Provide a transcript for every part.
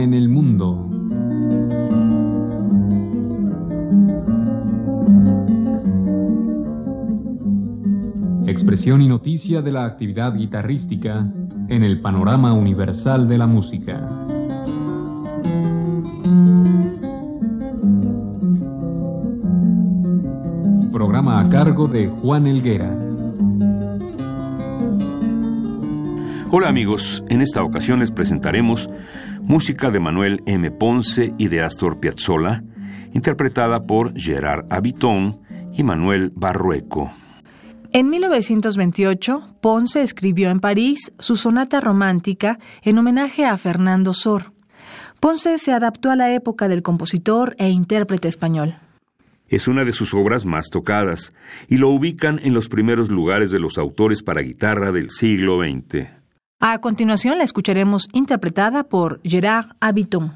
en el mundo. Expresión y noticia de la actividad guitarrística en el panorama universal de la música. Programa a cargo de Juan Elguera. Hola amigos, en esta ocasión les presentaremos música de Manuel M. Ponce y de Astor Piazzolla, interpretada por Gerard Habitón y Manuel Barrueco. En 1928, Ponce escribió en París su sonata romántica en homenaje a Fernando Sor. Ponce se adaptó a la época del compositor e intérprete español. Es una de sus obras más tocadas y lo ubican en los primeros lugares de los autores para guitarra del siglo XX. A continuación la escucharemos interpretada por Gerard Habiton.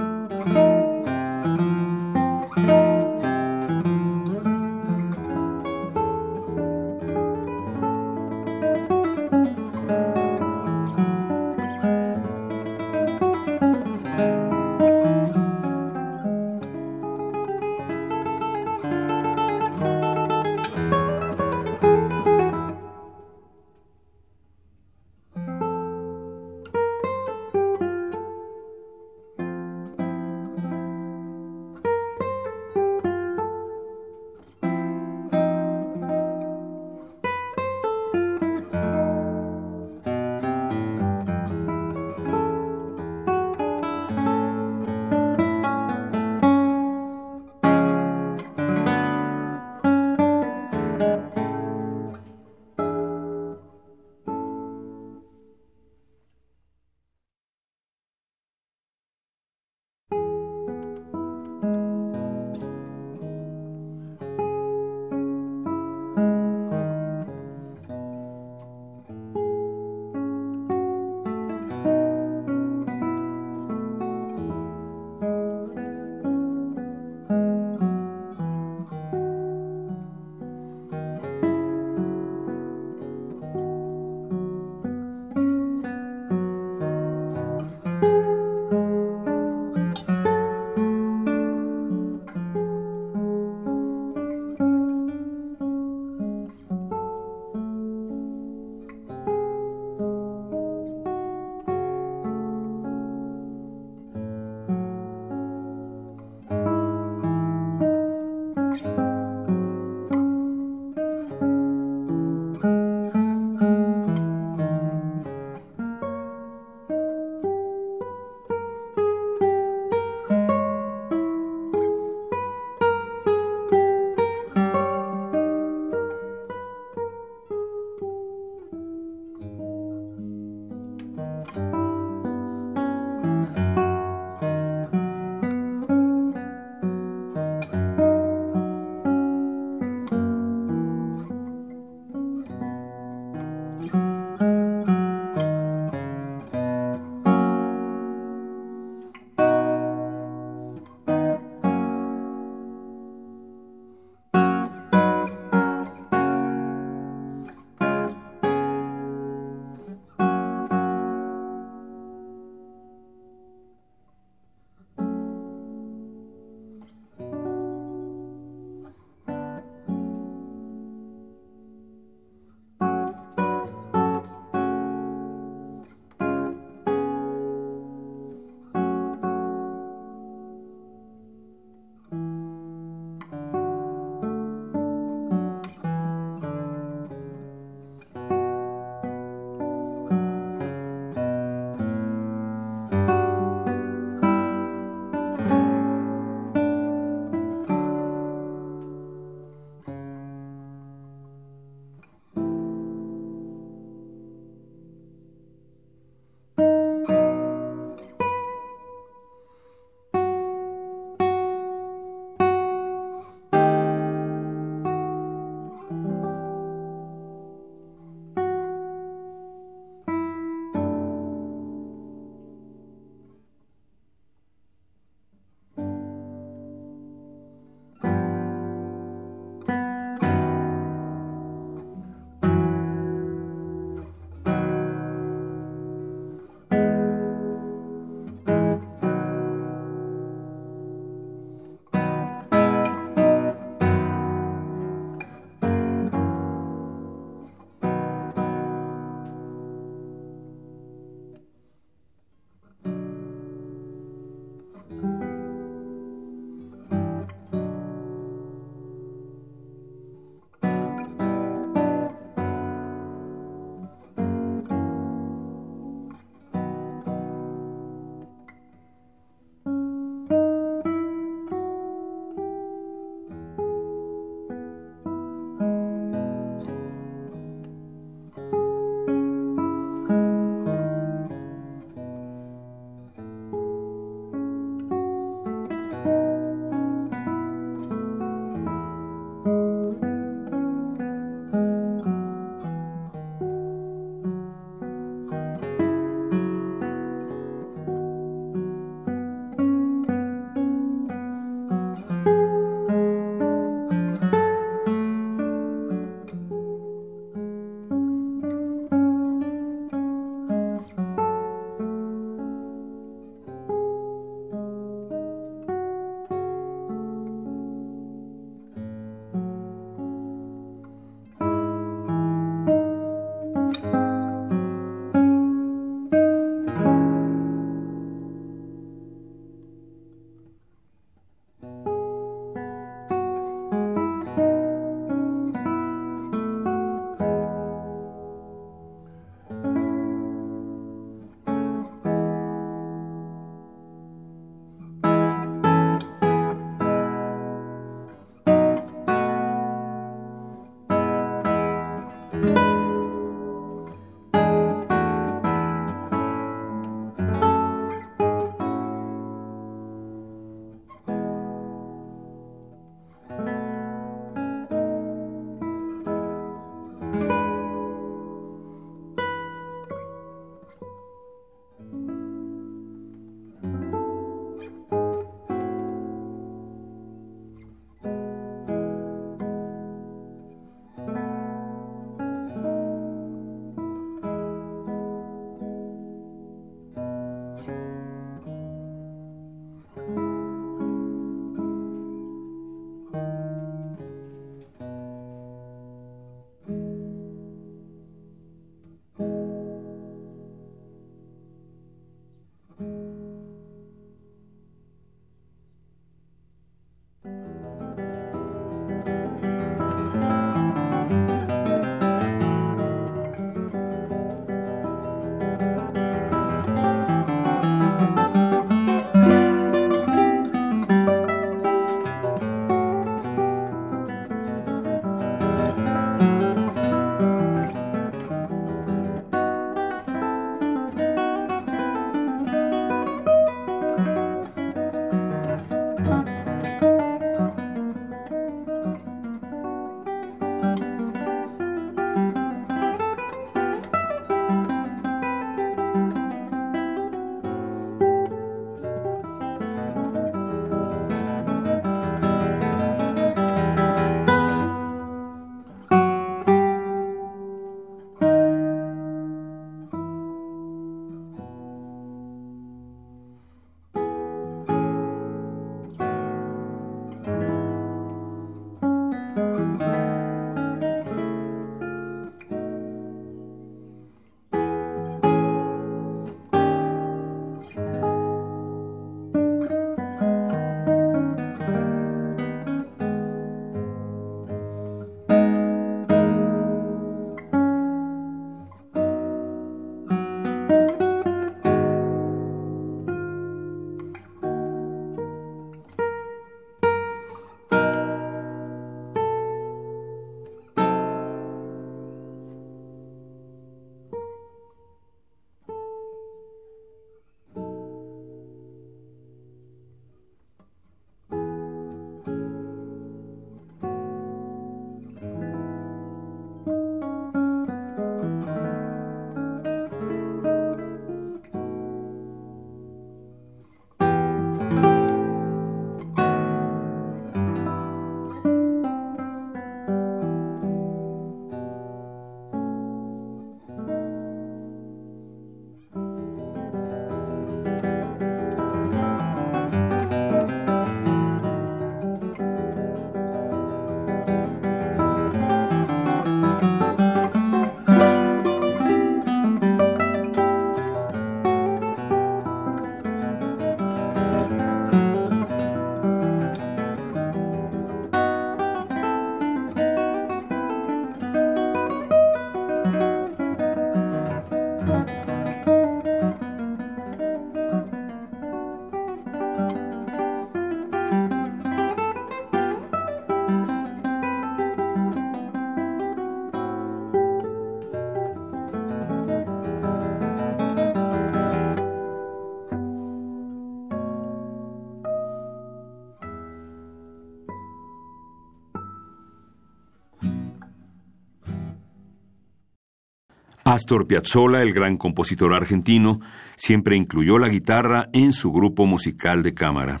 Astor Piazzolla, el gran compositor argentino, siempre incluyó la guitarra en su grupo musical de cámara.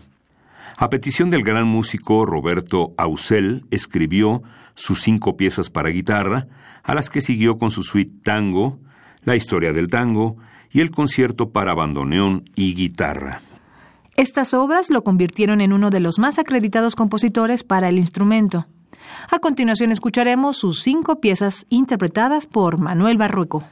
A petición del gran músico Roberto Ausel, escribió sus cinco piezas para guitarra, a las que siguió con su suite tango, la historia del tango y el concierto para bandoneón y guitarra. Estas obras lo convirtieron en uno de los más acreditados compositores para el instrumento. A continuación escucharemos sus cinco piezas interpretadas por Manuel Barrueco.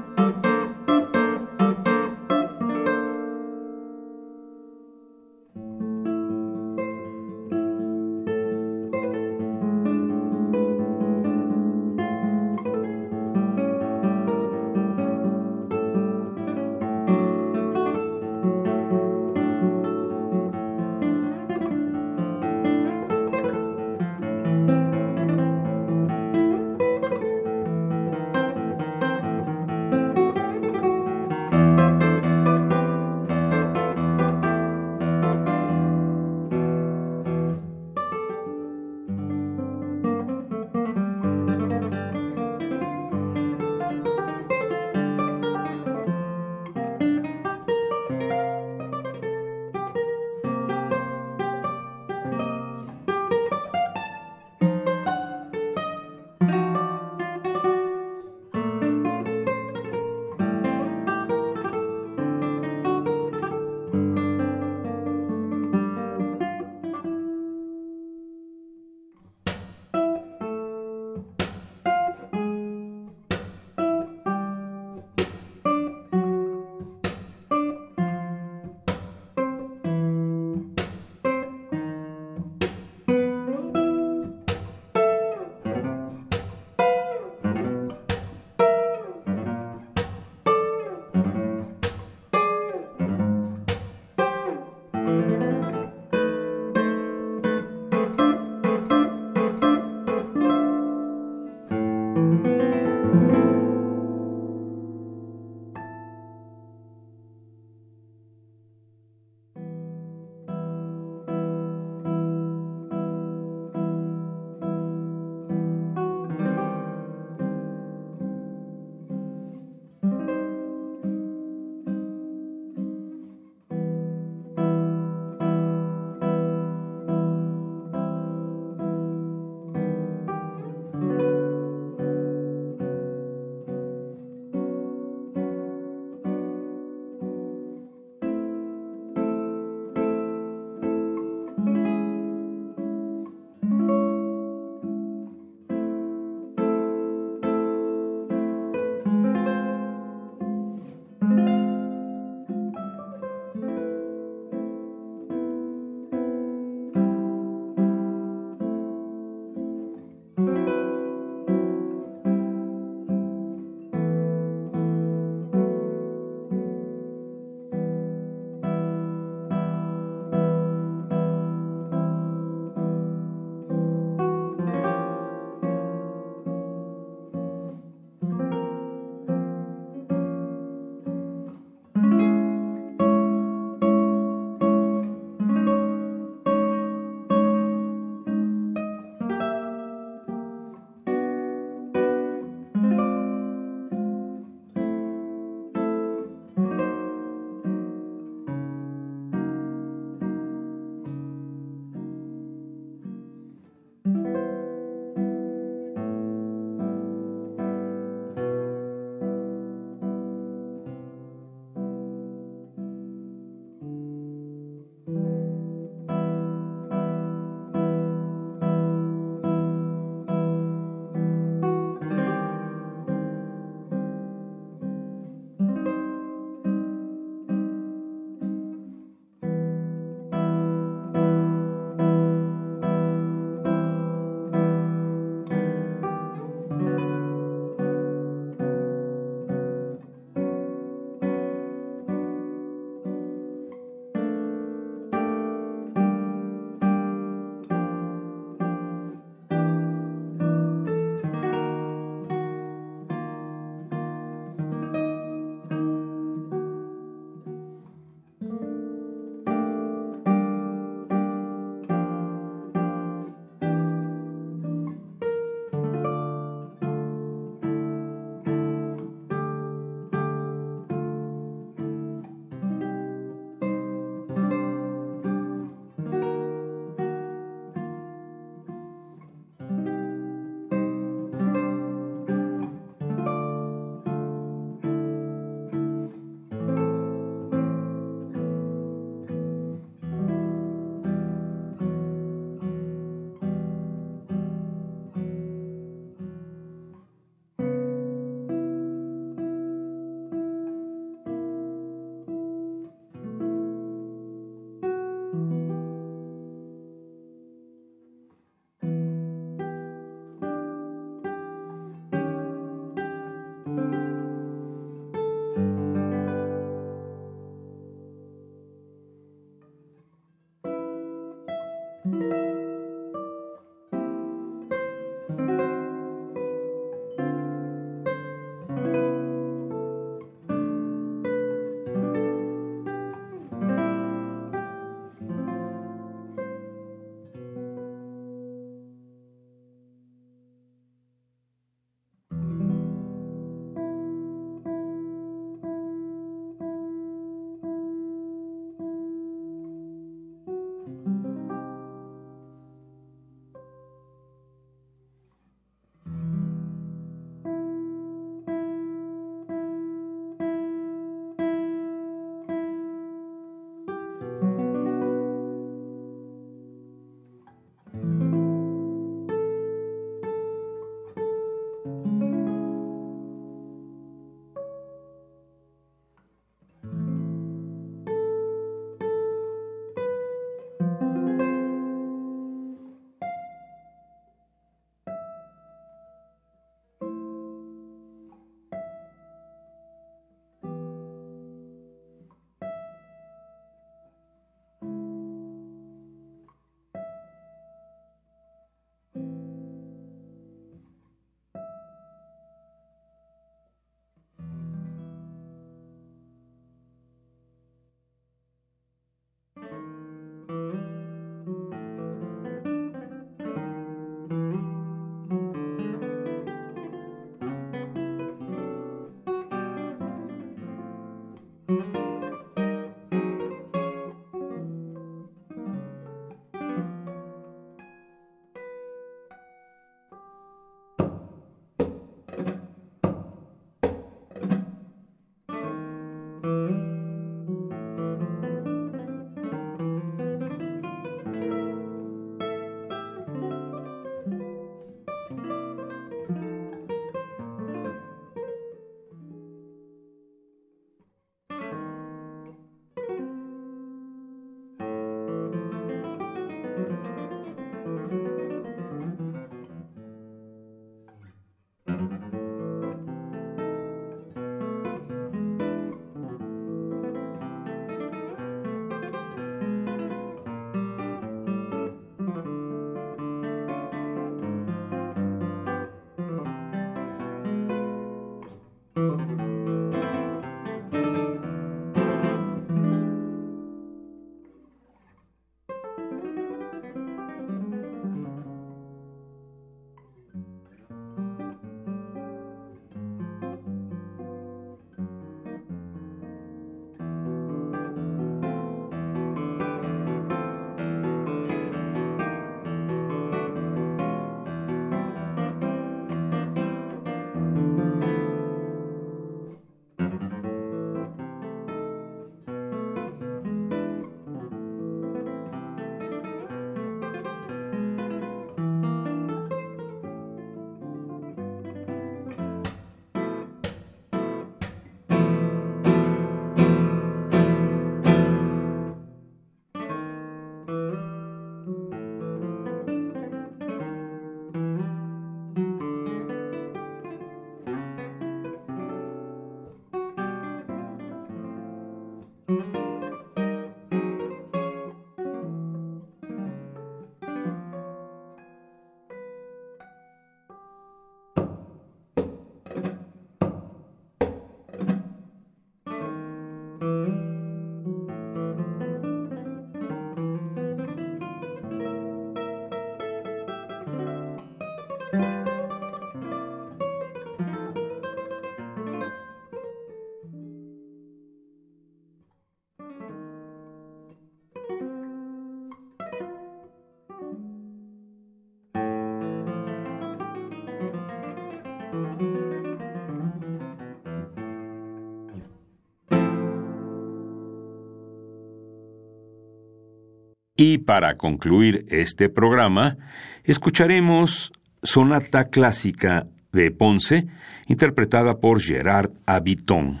Y para concluir este programa, escucharemos Sonata Clásica de Ponce, interpretada por Gerard Habiton.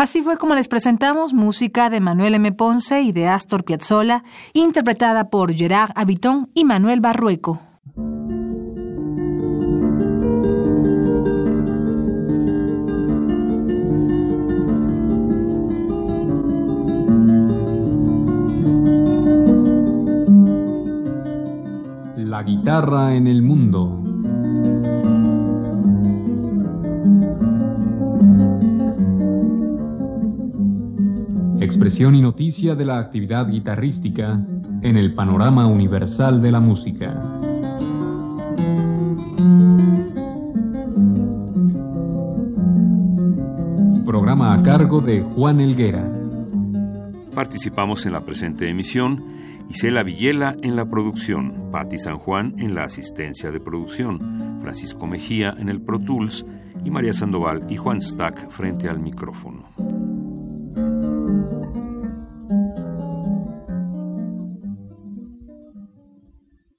Así fue como les presentamos música de Manuel M. Ponce y de Astor Piazzolla, interpretada por Gerard Habiton y Manuel Barrueco. La guitarra en el expresión y noticia de la actividad guitarrística en el panorama universal de la música. Programa a cargo de Juan Elguera. Participamos en la presente emisión Isela Villela en la producción, Patti San Juan en la asistencia de producción, Francisco Mejía en el Pro Tools y María Sandoval y Juan Stack frente al micrófono.